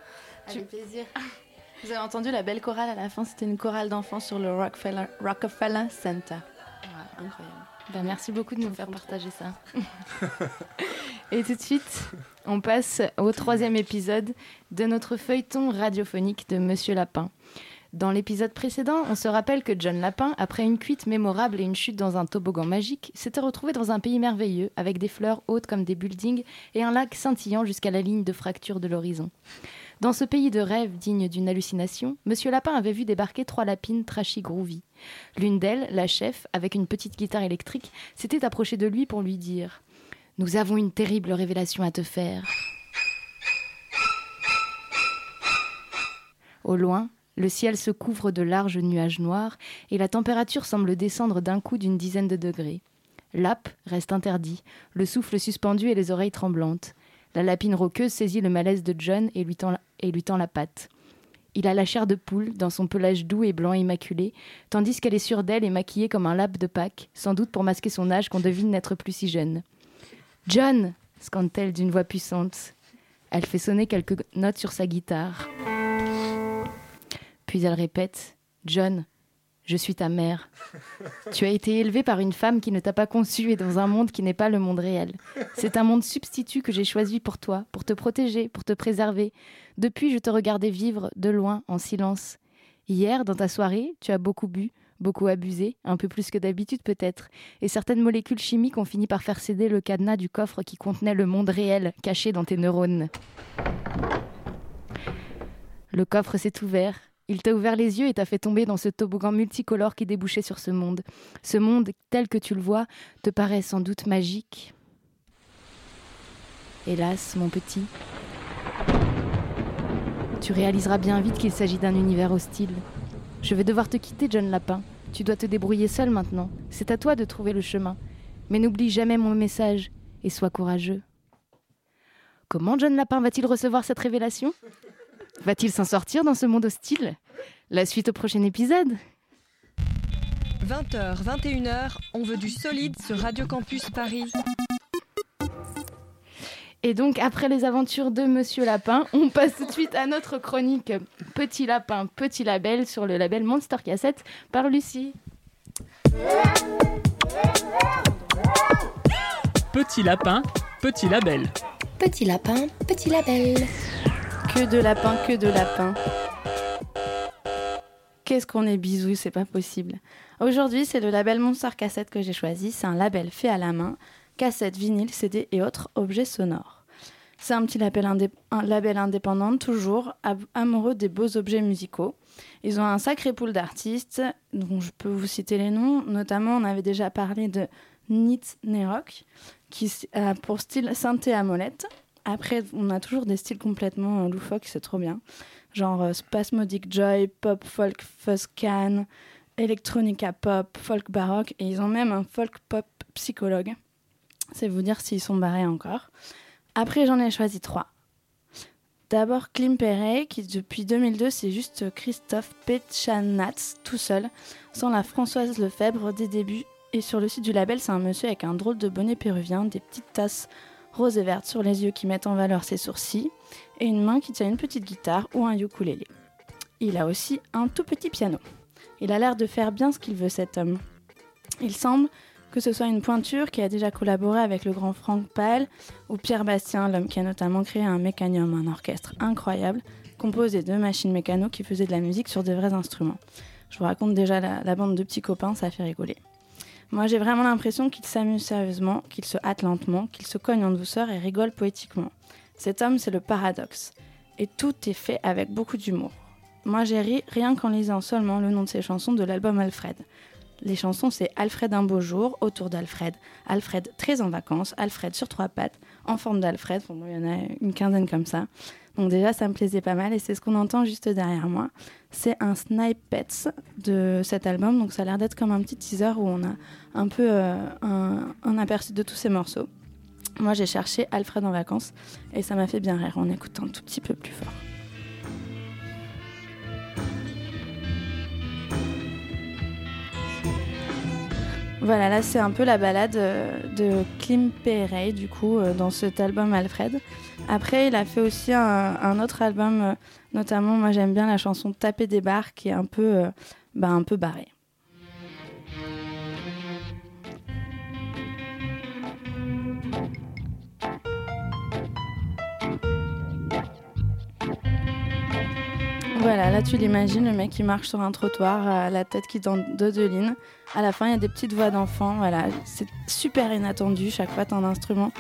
Avec plaisir. Vous avez entendu la belle chorale à la fin C'était une chorale d'enfants sur le Rockefeller, Rockefeller Center. Incroyable. Ben, merci beaucoup de nous faire partager ça. Et tout de suite, on passe au troisième épisode de notre feuilleton radiophonique de Monsieur Lapin. Dans l'épisode précédent, on se rappelle que John Lapin, après une cuite mémorable et une chute dans un toboggan magique, s'était retrouvé dans un pays merveilleux, avec des fleurs hautes comme des buildings et un lac scintillant jusqu'à la ligne de fracture de l'horizon. Dans ce pays de rêve digne d'une hallucination, Monsieur Lapin avait vu débarquer trois lapines trashy groovy. L'une d'elles, la chef, avec une petite guitare électrique, s'était approchée de lui pour lui dire Nous avons une terrible révélation à te faire. Au loin, le ciel se couvre de larges nuages noirs et la température semble descendre d'un coup d'une dizaine de degrés. L'app reste interdit, le souffle suspendu et les oreilles tremblantes. La lapine roqueuse saisit le malaise de John et lui tend la, patte. Il a la chair de poule dans son pelage doux et blanc immaculé, tandis qu'elle est sûre d'elle et maquillée comme un lap de Pâques, sans doute pour masquer son âge qu'on devine n'être plus si jeune. John scande-t-elle d'une voix puissante. Elle fait sonner quelques notes sur sa guitare. Puis elle répète John, je suis ta mère. Tu as été élevé par une femme qui ne t'a pas conçu et dans un monde qui n'est pas le monde réel. C'est un monde substitut que j'ai choisi pour toi, pour te protéger, pour te préserver. Depuis, je te regardais vivre de loin, en silence. Hier, dans ta soirée, tu as beaucoup bu, beaucoup abusé, un peu plus que d'habitude peut-être, et certaines molécules chimiques ont fini par faire céder le cadenas du coffre qui contenait le monde réel caché dans tes neurones. Le coffre s'est ouvert. Il t'a ouvert les yeux et t'a fait tomber dans ce toboggan multicolore qui débouchait sur ce monde. Ce monde, tel que tu le vois, te paraît sans doute magique. Hélas, mon petit, tu réaliseras bien vite qu'il s'agit d'un univers hostile. Je vais devoir te quitter, John Lapin. Tu dois te débrouiller seul maintenant. C'est à toi de trouver le chemin. Mais n'oublie jamais mon message et sois courageux. Comment John Lapin va-t-il recevoir cette révélation? Va-t-il s'en sortir dans ce monde hostile? La suite au prochain épisode 20h, 21h, on veut du solide sur Radio Campus Paris. Et donc, après les aventures de Monsieur Lapin, on passe tout de suite à notre chronique Petit Lapin, Petit Label sur le label Monster Cassette par Lucie. Petit lapin, petit label. Petit lapin, petit label. Que de lapin, que de lapin. Qu'est-ce qu'on est bisous, c'est pas possible. Aujourd'hui, c'est le label Monster Cassette que j'ai choisi. C'est un label fait à la main, cassette, vinyle, CD et autres objets sonores. C'est un petit label, indépendant, toujours amoureux des beaux objets musicaux. Ils ont un sacré pool d'artistes, dont je peux vous citer les noms. Notamment, on avait déjà parlé de Nit Nerok, qui a pour style synthé à molette. Après, on a toujours des styles complètement euh, loufoques, c'est trop bien. Genre euh, Spasmodic Joy, Pop Folk Fuzz Can, Electronica Pop, Folk Baroque, et ils ont même un Folk Pop Psychologue. C'est vous dire s'ils sont barrés encore. Après, j'en ai choisi trois. D'abord Klim Perret, qui depuis 2002, c'est juste Christophe Petchanatz, tout seul, sans la Françoise Lefebvre des débuts. Et sur le site du label, c'est un monsieur avec un drôle de bonnet péruvien, des petites tasses roses et vertes sur les yeux qui mettent en valeur ses sourcils, et une main qui tient une petite guitare ou un ukulélé. Il a aussi un tout petit piano. Il a l'air de faire bien ce qu'il veut cet homme. Il semble que ce soit une pointure qui a déjà collaboré avec le grand Franck Pal ou Pierre Bastien, l'homme qui a notamment créé un mécanium, un orchestre incroyable, composé de machines mécano qui faisaient de la musique sur des vrais instruments. Je vous raconte déjà la, la bande de petits copains, ça fait rigoler. Moi, j'ai vraiment l'impression qu'il s'amuse sérieusement, qu'il se hâte lentement, qu'il se cogne en douceur et rigole poétiquement. Cet homme, c'est le paradoxe. Et tout est fait avec beaucoup d'humour. Moi, j'ai ri rien qu'en lisant seulement le nom de ses chansons de l'album Alfred. Les chansons, c'est Alfred un beau jour, autour d'Alfred, Alfred très en vacances, Alfred sur trois pattes, en forme d'Alfred. Bon, il y en a une quinzaine comme ça. Donc déjà, ça me plaisait pas mal et c'est ce qu'on entend juste derrière moi. C'est un snippets de cet album, donc ça a l'air d'être comme un petit teaser où on a un peu euh, un, un aperçu de tous ces morceaux. Moi, j'ai cherché Alfred en vacances et ça m'a fait bien rire en écoutant un tout petit peu plus fort. Voilà, là c'est un peu la balade euh, de Klim Perey, du coup, euh, dans cet album Alfred. Après, il a fait aussi un, autre album, euh, notamment, moi j'aime bien la chanson Taper des barres, qui est un peu, euh, bah, un peu barrée. Voilà, là tu l'imagines, le mec qui marche sur un trottoir, à la tête qui donne de deux lignes. À la fin, il y a des petites voix d'enfants. Voilà, c'est super inattendu. Chaque fois, t'as un instrument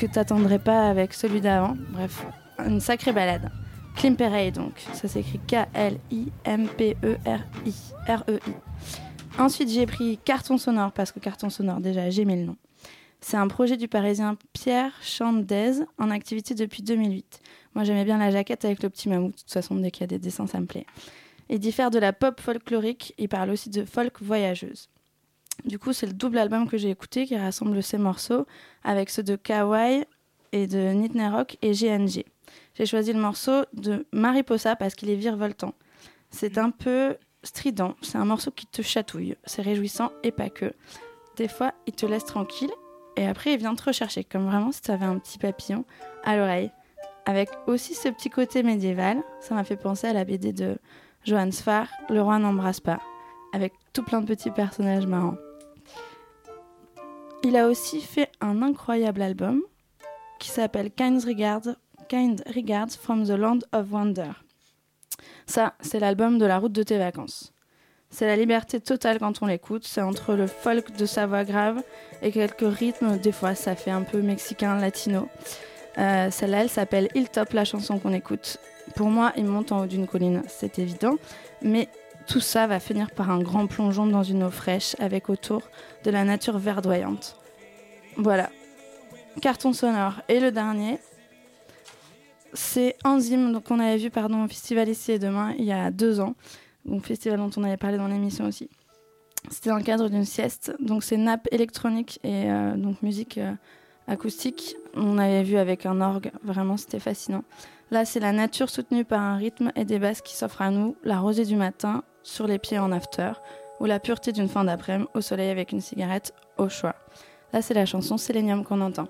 que t'attendrais pas avec celui d'avant. Bref, une sacrée balade. Klimperey, donc. Ça s'écrit K-L-I-M-P-E-R-I. R-E-I. Ensuite, j'ai pris Carton Sonore, parce que Carton Sonore, déjà, j'ai mis le nom. C'est un projet du parisien Pierre Chandez, en activité depuis 2008. Moi, j'aimais bien la jaquette avec le petit mammouth. De toute façon, dès qu'il y a des dessins, ça me plaît. Il diffère de la pop folklorique. Il parle aussi de folk voyageuse. Du coup, c'est le double album que j'ai écouté qui rassemble ces morceaux avec ceux de Kawaii et de Nitney Rock et GNG. J'ai choisi le morceau de Mariposa parce qu'il est virevoltant. C'est un peu strident. C'est un morceau qui te chatouille. C'est réjouissant et pas que. Des fois, il te laisse tranquille et après, il vient te rechercher, comme vraiment si tu avais un petit papillon à l'oreille. Avec aussi ce petit côté médiéval, ça m'a fait penser à la BD de Johann Sfar, Le roi n'embrasse pas, avec tout plein de petits personnages marrants. Il a aussi fait un incroyable album qui s'appelle Kind Regards, kind Regards from the Land of Wonder. Ça, c'est l'album de la route de tes vacances. C'est la liberté totale quand on l'écoute, c'est entre le folk de sa voix grave et quelques rythmes, des fois ça fait un peu mexicain, latino. Euh, Celle-là, elle s'appelle Il Top, la chanson qu'on écoute. Pour moi, il monte en haut d'une colline, c'est évident, mais tout ça va finir par un grand plongeon dans une eau fraîche avec autour de la nature verdoyante. Voilà. Carton sonore. Et le dernier, c'est Enzyme, donc on avait vu pardon, au Festival Ici et Demain il y a deux ans, donc festival dont on avait parlé dans l'émission aussi. C'était dans le cadre d'une sieste, donc c'est nappe électronique et euh, donc musique euh, acoustique. On avait vu avec un orgue, vraiment c'était fascinant. Là, c'est la nature soutenue par un rythme et des basses qui s'offrent à nous, la rosée du matin, sur les pieds en after, ou la pureté d'une fin d'après-midi, au soleil avec une cigarette, au choix. Là, c'est la chanson Sélénium qu'on entend.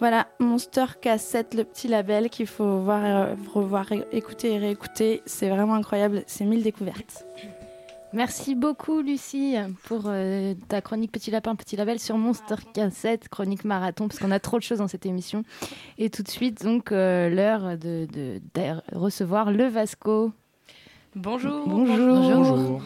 Voilà, Monster Cassette, le petit label qu'il faut voir, revoir, écouter et réécouter. C'est vraiment incroyable, c'est mille découvertes. Merci beaucoup, Lucie, pour euh, ta chronique Petit Lapin, Petit Label sur Monster Cassette, chronique marathon, parce qu'on a trop de choses dans cette émission. Et tout de suite, donc, euh, l'heure de, de- de recevoir le Vasco. Bonjour. Bonjour.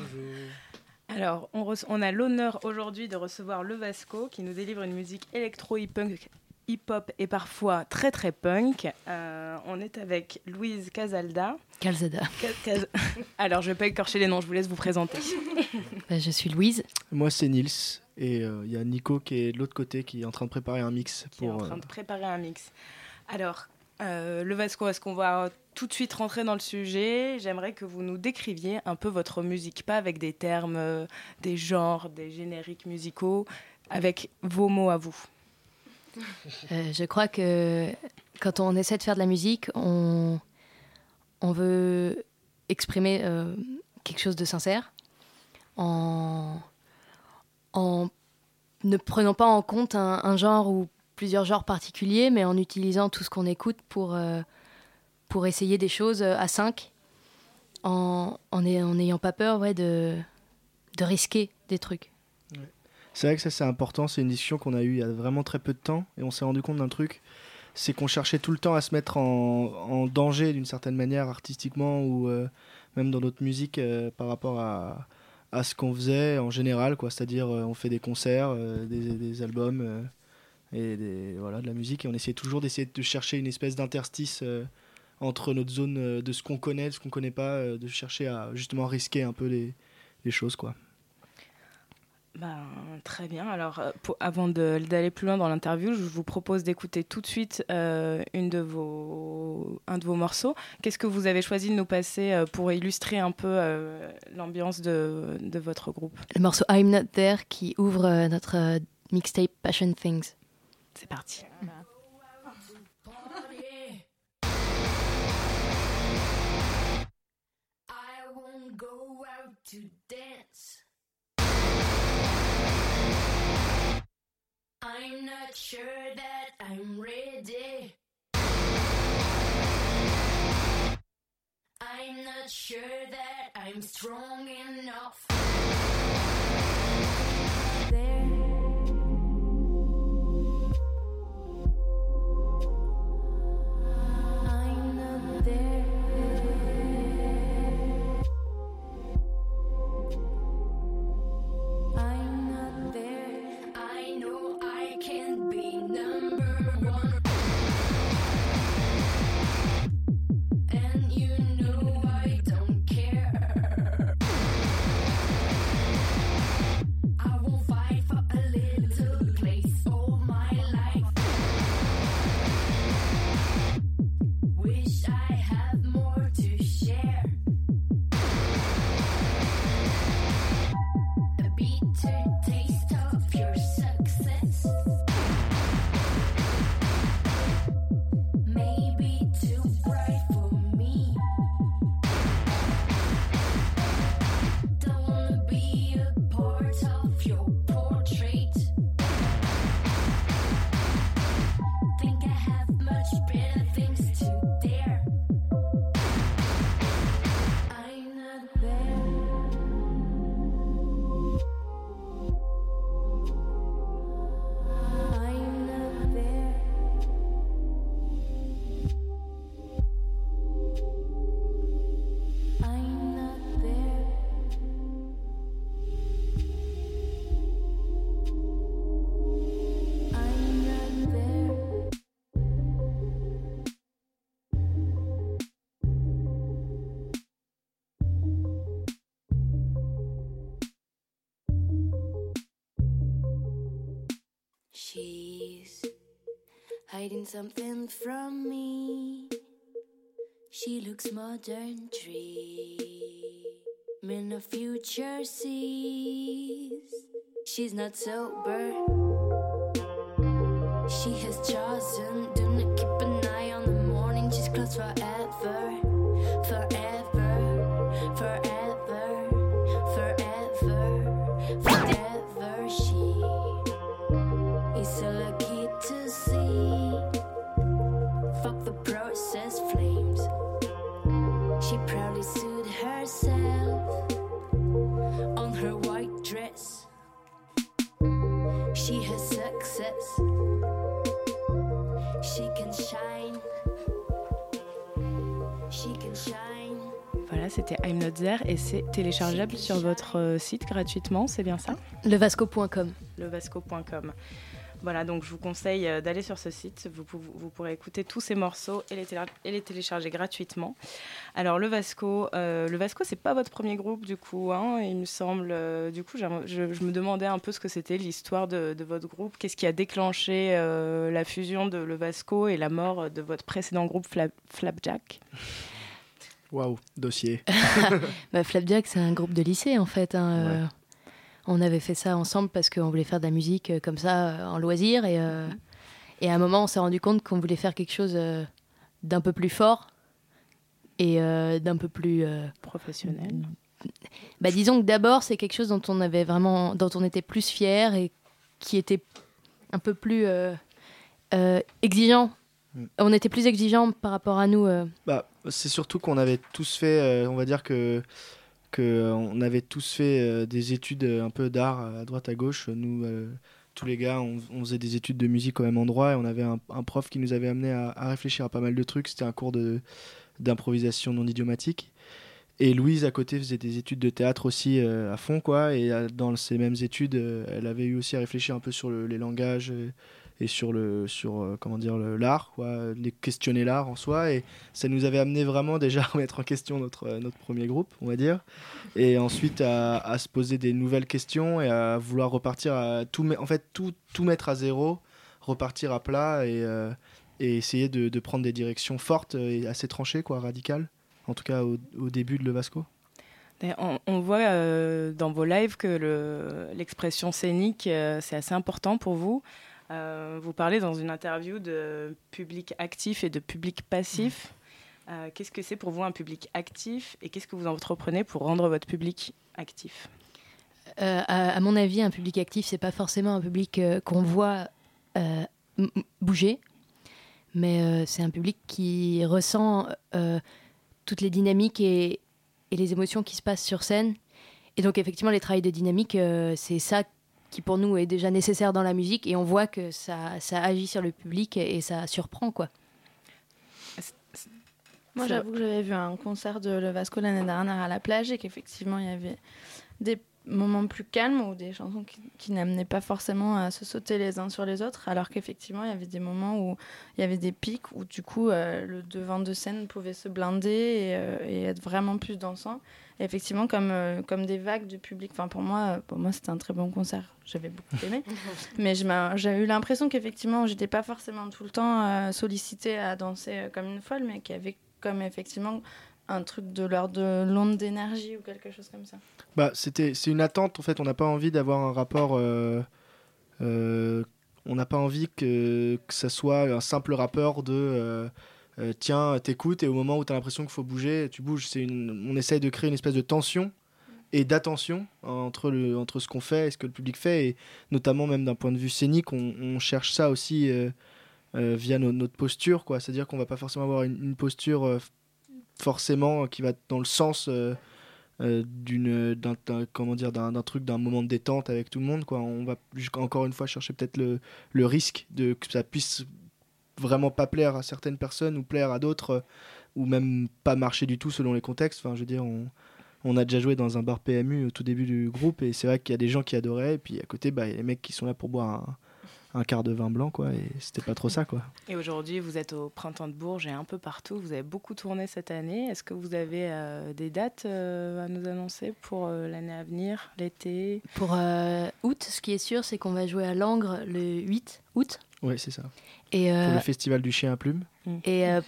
Alors, on, a l'honneur aujourd'hui de recevoir le Vasco qui nous délivre une musique électro-hip-punk hip-hop et parfois très très punk. Euh, on est avec Louise Casalda. Calzada. Cas- Alors, je vais pas écorcher les noms, je vous laisse vous présenter. Bah, je suis Louise. Moi, c'est Nils. Et euh, il y a Nico qui est de l'autre côté qui est en train de préparer un mix qui est en pour. train euh, de préparer un mix. Alors, euh, le Vasco, est-ce qu'on va tout de suite rentrer dans le sujet? J'aimerais que vous nous décriviez un peu votre musique, pas avec des termes, euh, des genres, des génériques musicaux, avec vos mots à vous. Euh, je crois que quand on essaie de faire de la musique, on, on veut exprimer euh, quelque chose de sincère en, en ne prenant pas en compte un, genre ou plusieurs genres particuliers, mais en utilisant tout ce qu'on écoute pour, euh, pour essayer des choses à cinq, en en ay- en n'ayant pas peur ouais, de, de risquer des trucs. C'est vrai que ça c'est important, c'est une discussion qu'on a eue il y a vraiment très peu de temps et on s'est rendu compte d'un truc, c'est qu'on cherchait tout le temps à se mettre en, danger d'une certaine manière artistiquement ou euh, même dans notre musique euh, par rapport à, à ce qu'on faisait en général, quoi. C'est-à-dire euh, on fait des concerts, des, albums et des, voilà, de la musique et on essayait toujours d'essayer de chercher une espèce d'interstice entre notre zone de ce qu'on connaît, de ce qu'on connaît pas, de chercher à justement risquer un peu les, les choses, quoi. Ben, très bien. Alors, euh, pour- avant d'aller plus loin dans l'interview, je vous propose d'écouter tout de suite euh, une de vos, un de vos morceaux. Qu'est-ce que vous avez choisi de nous passer euh, pour illustrer un peu euh, l'ambiance de, de votre groupe? Le morceau I'm Not There qui ouvre notre mixtape Passion Things. C'est parti. I'm not sure that I'm ready. I'm not sure that I'm strong enough. I'm something from me. She looks modern, dream a future sees. She's not sober. She has chosen do not keep an eye on the morning. She's close forever, forever, forever, She has success. She can shine. She can shine. Voilà, c'était I'm Not There et c'est téléchargeable sur votre euh, site gratuitement, c'est bien ça? Levasco.com. Levasco.com. Voilà, donc je vous conseille euh, d'aller sur ce site. Vous, vous pourrez écouter tous ces morceaux et les, télé- et les télécharger gratuitement. Alors, le Vasco, euh, le Vasco, c'est pas votre premier groupe du coup, hein, il me semble. euh, du coup, j'aimerais- je, je me demandais un peu ce que c'était l'histoire de, de votre groupe. Qu'est-ce qui a déclenché euh, la fusion de le Vasco et la mort de votre précédent groupe Fla- Flapjack? Waouh, dossier. Bah, Flapjack, c'est un groupe de lycée en fait. hein, euh, on avait fait ça ensemble parce qu'on voulait faire de la musique euh, comme ça euh, en loisir et, euh, et à un moment on s'est rendu compte qu'on voulait faire quelque chose euh, d'un peu plus fort et euh, d'un peu plus euh, professionnel. Bah, disons que d'abord c'est quelque chose dont on avait vraiment, dont on était plus fier et qui était un peu plus euh, euh, exigeant. Mm. On était plus exigeant par rapport à nous. euh. Bah, c'est surtout qu'on avait tous fait, euh, on va dire que, que euh, on avait tous fait euh, des études euh, un peu d'art à droite à gauche. Nous, euh, tous les gars, on, faisait des études de musique au même endroit et on avait un, prof qui nous avait amené à, réfléchir à pas mal de trucs. C'était un cours d'improvisation non idiomatique. Et Louise à côté faisait des études de théâtre aussi à fond quoi. Et dans ces mêmes études, elle avait eu aussi à réfléchir un peu sur le- les langages. Et sur le sur euh, comment dire le- l'art quoi les questionner l'art en soi. Et ça nous avait amené vraiment déjà à remettre en question notre euh, notre premier groupe on va dire. Et ensuite à, se poser des nouvelles questions et à vouloir repartir à tout en fait tout tout mettre à zéro repartir à plat et euh, essayer de, prendre des directions fortes et assez tranchées quoi radicales. En tout cas au, début de le Vasco On, voit dans vos lives que le- l'expression scénique, c'est assez important pour vous. Euh, vous parlez dans une interview de public actif et de public passif. Euh, qu'est-ce que c'est pour vous un public actif et qu'est-ce que vous entreprenez pour rendre votre public actif? Euh, à, à mon avis, un public actif, c'est pas forcément un public euh, qu'on voit bouger. Mais c'est un public qui ressent toutes les dynamiques et, et les émotions qui se passent sur scène. Et donc, effectivement, les travails de dynamique, euh, c'est ça qui, pour nous, est déjà nécessaire dans la musique. Et on voit que ça, ça agit sur le public et, et ça surprend, quoi. Moi, j'avoue que j'avais vu un concert de Le Vasco l'année dernière à la plage et qu'effectivement, il y avait des moments plus calmes ou des chansons qui, qui n'amenaient pas forcément à se sauter les uns sur les autres, alors qu'effectivement, il y avait des moments où il y avait des pics où, du coup, euh, le devant de scène pouvait se blinder et, euh, et être vraiment plus dansant. Effectivement, comme, euh, comme des vagues de public. Enfin, pour moi, euh, pour moi c'était un très bon concert. J'avais beaucoup aimé. Mais j'ai eu l'impression qu'effectivement, j'étais pas forcément tout le temps euh, sollicitée à danser euh, comme une folle, mais qu'il y avait comme effectivement un truc de l'ordre de l'onde d'énergie ou quelque chose comme ça. Bah, c'était, c'est une attente en fait. On n'a pas envie d'avoir un rapport. euh, euh, on n'a pas envie que, que ça soit un simple rapport de euh, tiens, t'écoutes et au moment où t'as l'impression qu'il faut bouger, tu bouges. C'est une, on essaye de créer une espèce de tension et d'attention entre, le, entre ce qu'on fait et ce que le public fait. Et notamment, même d'un point de vue scénique, on, cherche ça aussi euh, euh, via no- notre posture. C'est-à-dire qu'on va pas forcément avoir une, posture forcément qui va dans le sens. d'une d'un d'un- truc d'un moment de détente avec tout le monde quoi on va encore une fois chercher peut-être le, le risque de que ça puisse vraiment pas plaire à certaines personnes ou plaire à d'autres euh, ou même pas marcher du tout selon les contextes enfin je veux dire on on a déjà joué dans un bar PMU au tout début du groupe et c'est vrai qu'il y a des gens qui adoraient et puis à côté bah il y a les mecs qui sont là pour boire un, un quart de vin blanc quoi et c'était pas trop ça quoi Et aujourd'hui, vous êtes au Printemps de Bourges et un peu partout. Vous avez beaucoup tourné cette année. Est-ce que vous avez euh, des dates euh, à nous annoncer pour euh, l'année à venir, l'été? Pour euh, août, ce qui est sûr, c'est qu'on va jouer à Langres le 8 août. ouais c'est ça Et, pour euh, le festival du chien à plumes et euh,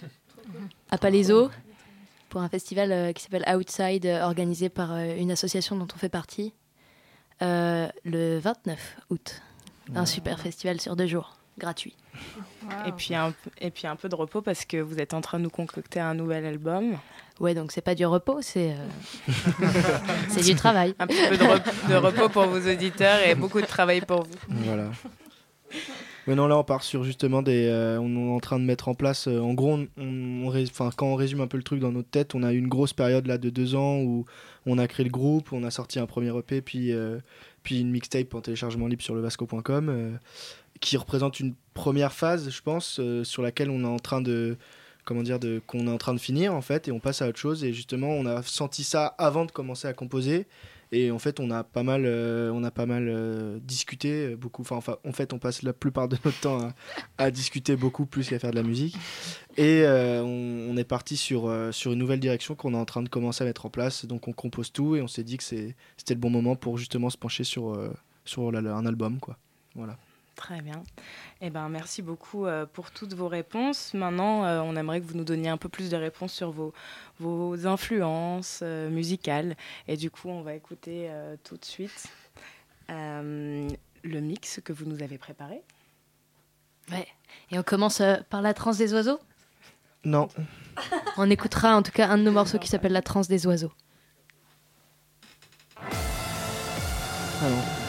à Palaiso, pour un festival euh, qui s'appelle Outside, euh, organisé par euh, une association dont on fait partie, euh, le 29 août. Un super festival sur deux jours, gratuit. et, puis un, et puis un peu de repos parce que vous êtes en train de nous concocter un nouvel album. Ouais, donc c'est pas du repos, c'est euh, c'est du travail. Un petit peu de, rep- de repos pour vos auditeurs et beaucoup de travail pour vous. Voilà. Mais non, là, on part sur justement des. euh, on est en train de mettre en place. euh, en gros, on, quand on résume un peu le truc dans notre tête, on a eu une grosse période là de deux ans où on a créé le groupe, on a sorti un premier EP, puis, euh, puis une mixtape en téléchargement libre sur levasco.com, qui représente une première phase, je pense, sur laquelle on est en train de. Comment dire, qu'on est en train de finir en fait, et on passe à autre chose. Et justement, on a senti ça avant de commencer à composer. Et en fait, on a pas mal, euh, on a pas mal euh, discuté, euh, beaucoup. Enfin, en fait, on passe la plupart de notre temps à, discuter beaucoup plus qu'à faire de la musique. Et on, est parti sur, sur une nouvelle direction qu'on est en train de commencer à mettre en place. Donc, on compose tout et on s'est dit que c'était le bon moment pour justement se pencher sur, sur un album, quoi. Voilà. Très bien. Eh ben, merci beaucoup euh, pour toutes vos réponses. Maintenant, euh, on aimerait que vous nous donniez un peu plus de réponses sur vos, vos influences euh, musicales. Et du coup, on va écouter euh, tout de suite euh, le mix que vous nous avez préparé. Ouais. Et on commence euh, par la transe des oiseaux? Non. On écoutera en tout cas un de nos morceaux qui s'appelle La transe des oiseaux. Alors.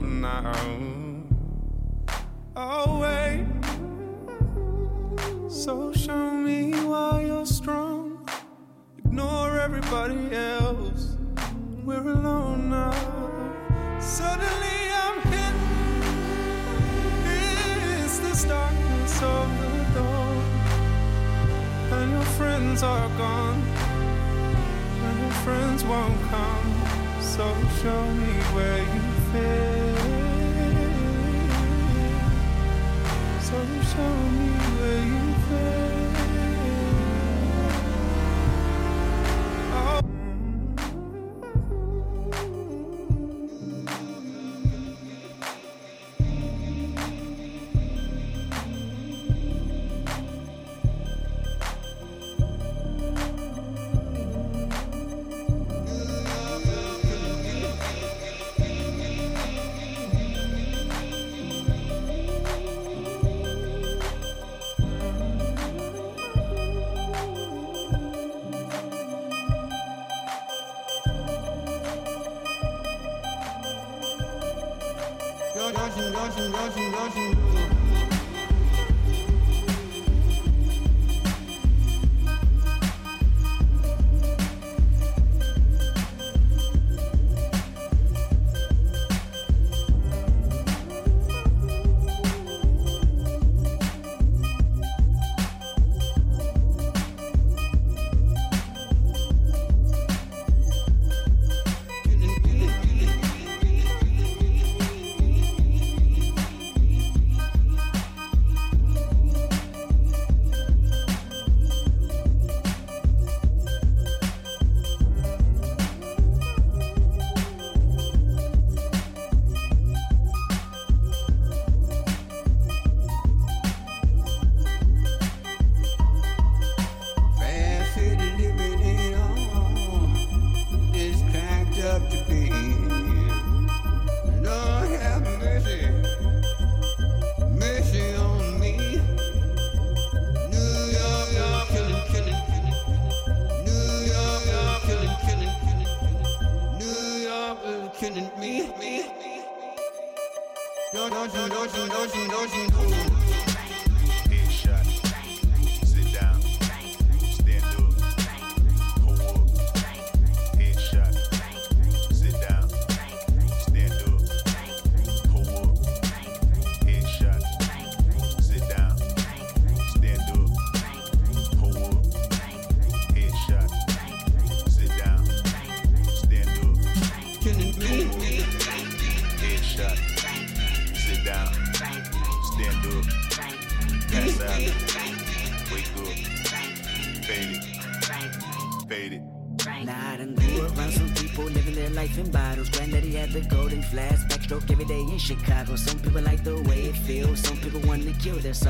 up now. Oh, wait. So show me why you're strong. Ignore everybody else. We're alone now. Suddenly I'm hidden. It's this darkness of the dawn. And your friends are gone. And your friends won't come. So show me where you fail. So show me where you fail.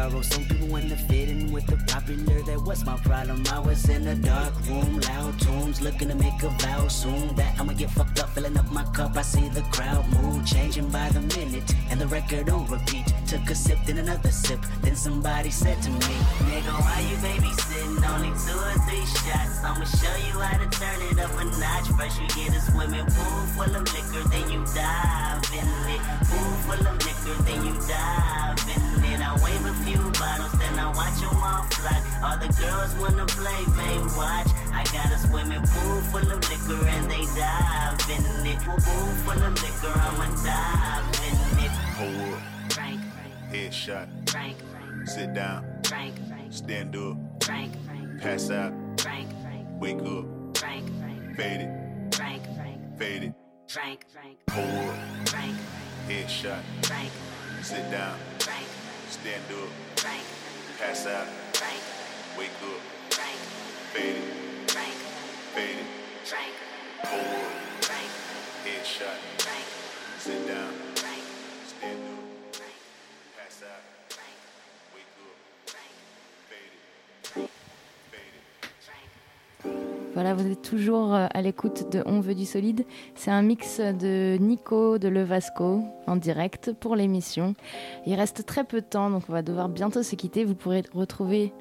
Sorrow. Some people want to fit in with the popular. That was my problem. I was in a dark room, loud tunes, looking to make a vow soon that I'ma get fucked up, filling up my cup. I see the crowd move, changing by the minute, and the record on repeat. Took a sip, then another sip. Then somebody said to me, Nigga, why you babysitting? Only two or three shots. I'ma show you how to turn it up a notch. First you get a swimming pool full of liquor, then you dive in it. Pool full of liquor, then you dive in it. I wave a few bottles, then I watch them all fly. All the girls wanna play, babe, watch. I got a swimming pool full of liquor and they dive in it. Pool full of liquor, I'ma dive in it. Hold up. Frank, Headshot. Frank, Sit down. Frank, Stand up. Frank, Pass out. Frank, Wake up. Frank, Fade it. Frank, Fade it. Frank, Frank, Hold up. Frank, Headshot. Frank, Sit down. Stand up. Right. Pass out. Right. Wake up. Right. it. Right. it. Right. Pull up. Headshot. Right. Sit down. Right. Stand up. Voilà, vous êtes toujours euh, à l'écoute de On veut du solide. C'est un mix de Nico de Levasco en direct pour l'émission. Il reste très peu de temps, donc on va devoir bientôt se quitter. Vous pourrez retrouver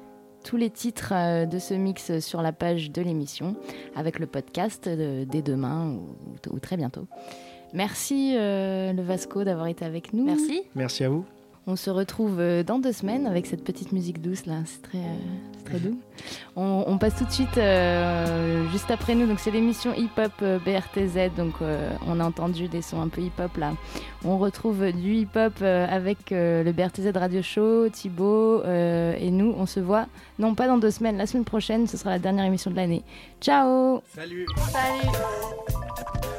tous les titres euh, de ce mix sur la page de l'émission avec le podcast dès demain ou, ou très bientôt. Merci euh, Levasco d'avoir été avec nous. Merci. Merci à vous. On se retrouve euh, dans deux semaines avec cette petite musique douce là, c'est très, euh, c'est très doux. On, on passe tout de suite euh, juste après nous, donc c'est l'émission hip hop BRTZ, donc euh, on a entendu des sons un peu hip hop là. On retrouve du hip hop avec euh, le BRTZ Radio Show, Thibaut euh, et nous, on se voit non pas dans deux semaines, la semaine prochaine, ce sera la dernière émission de l'année. Ciao! Salut. Salut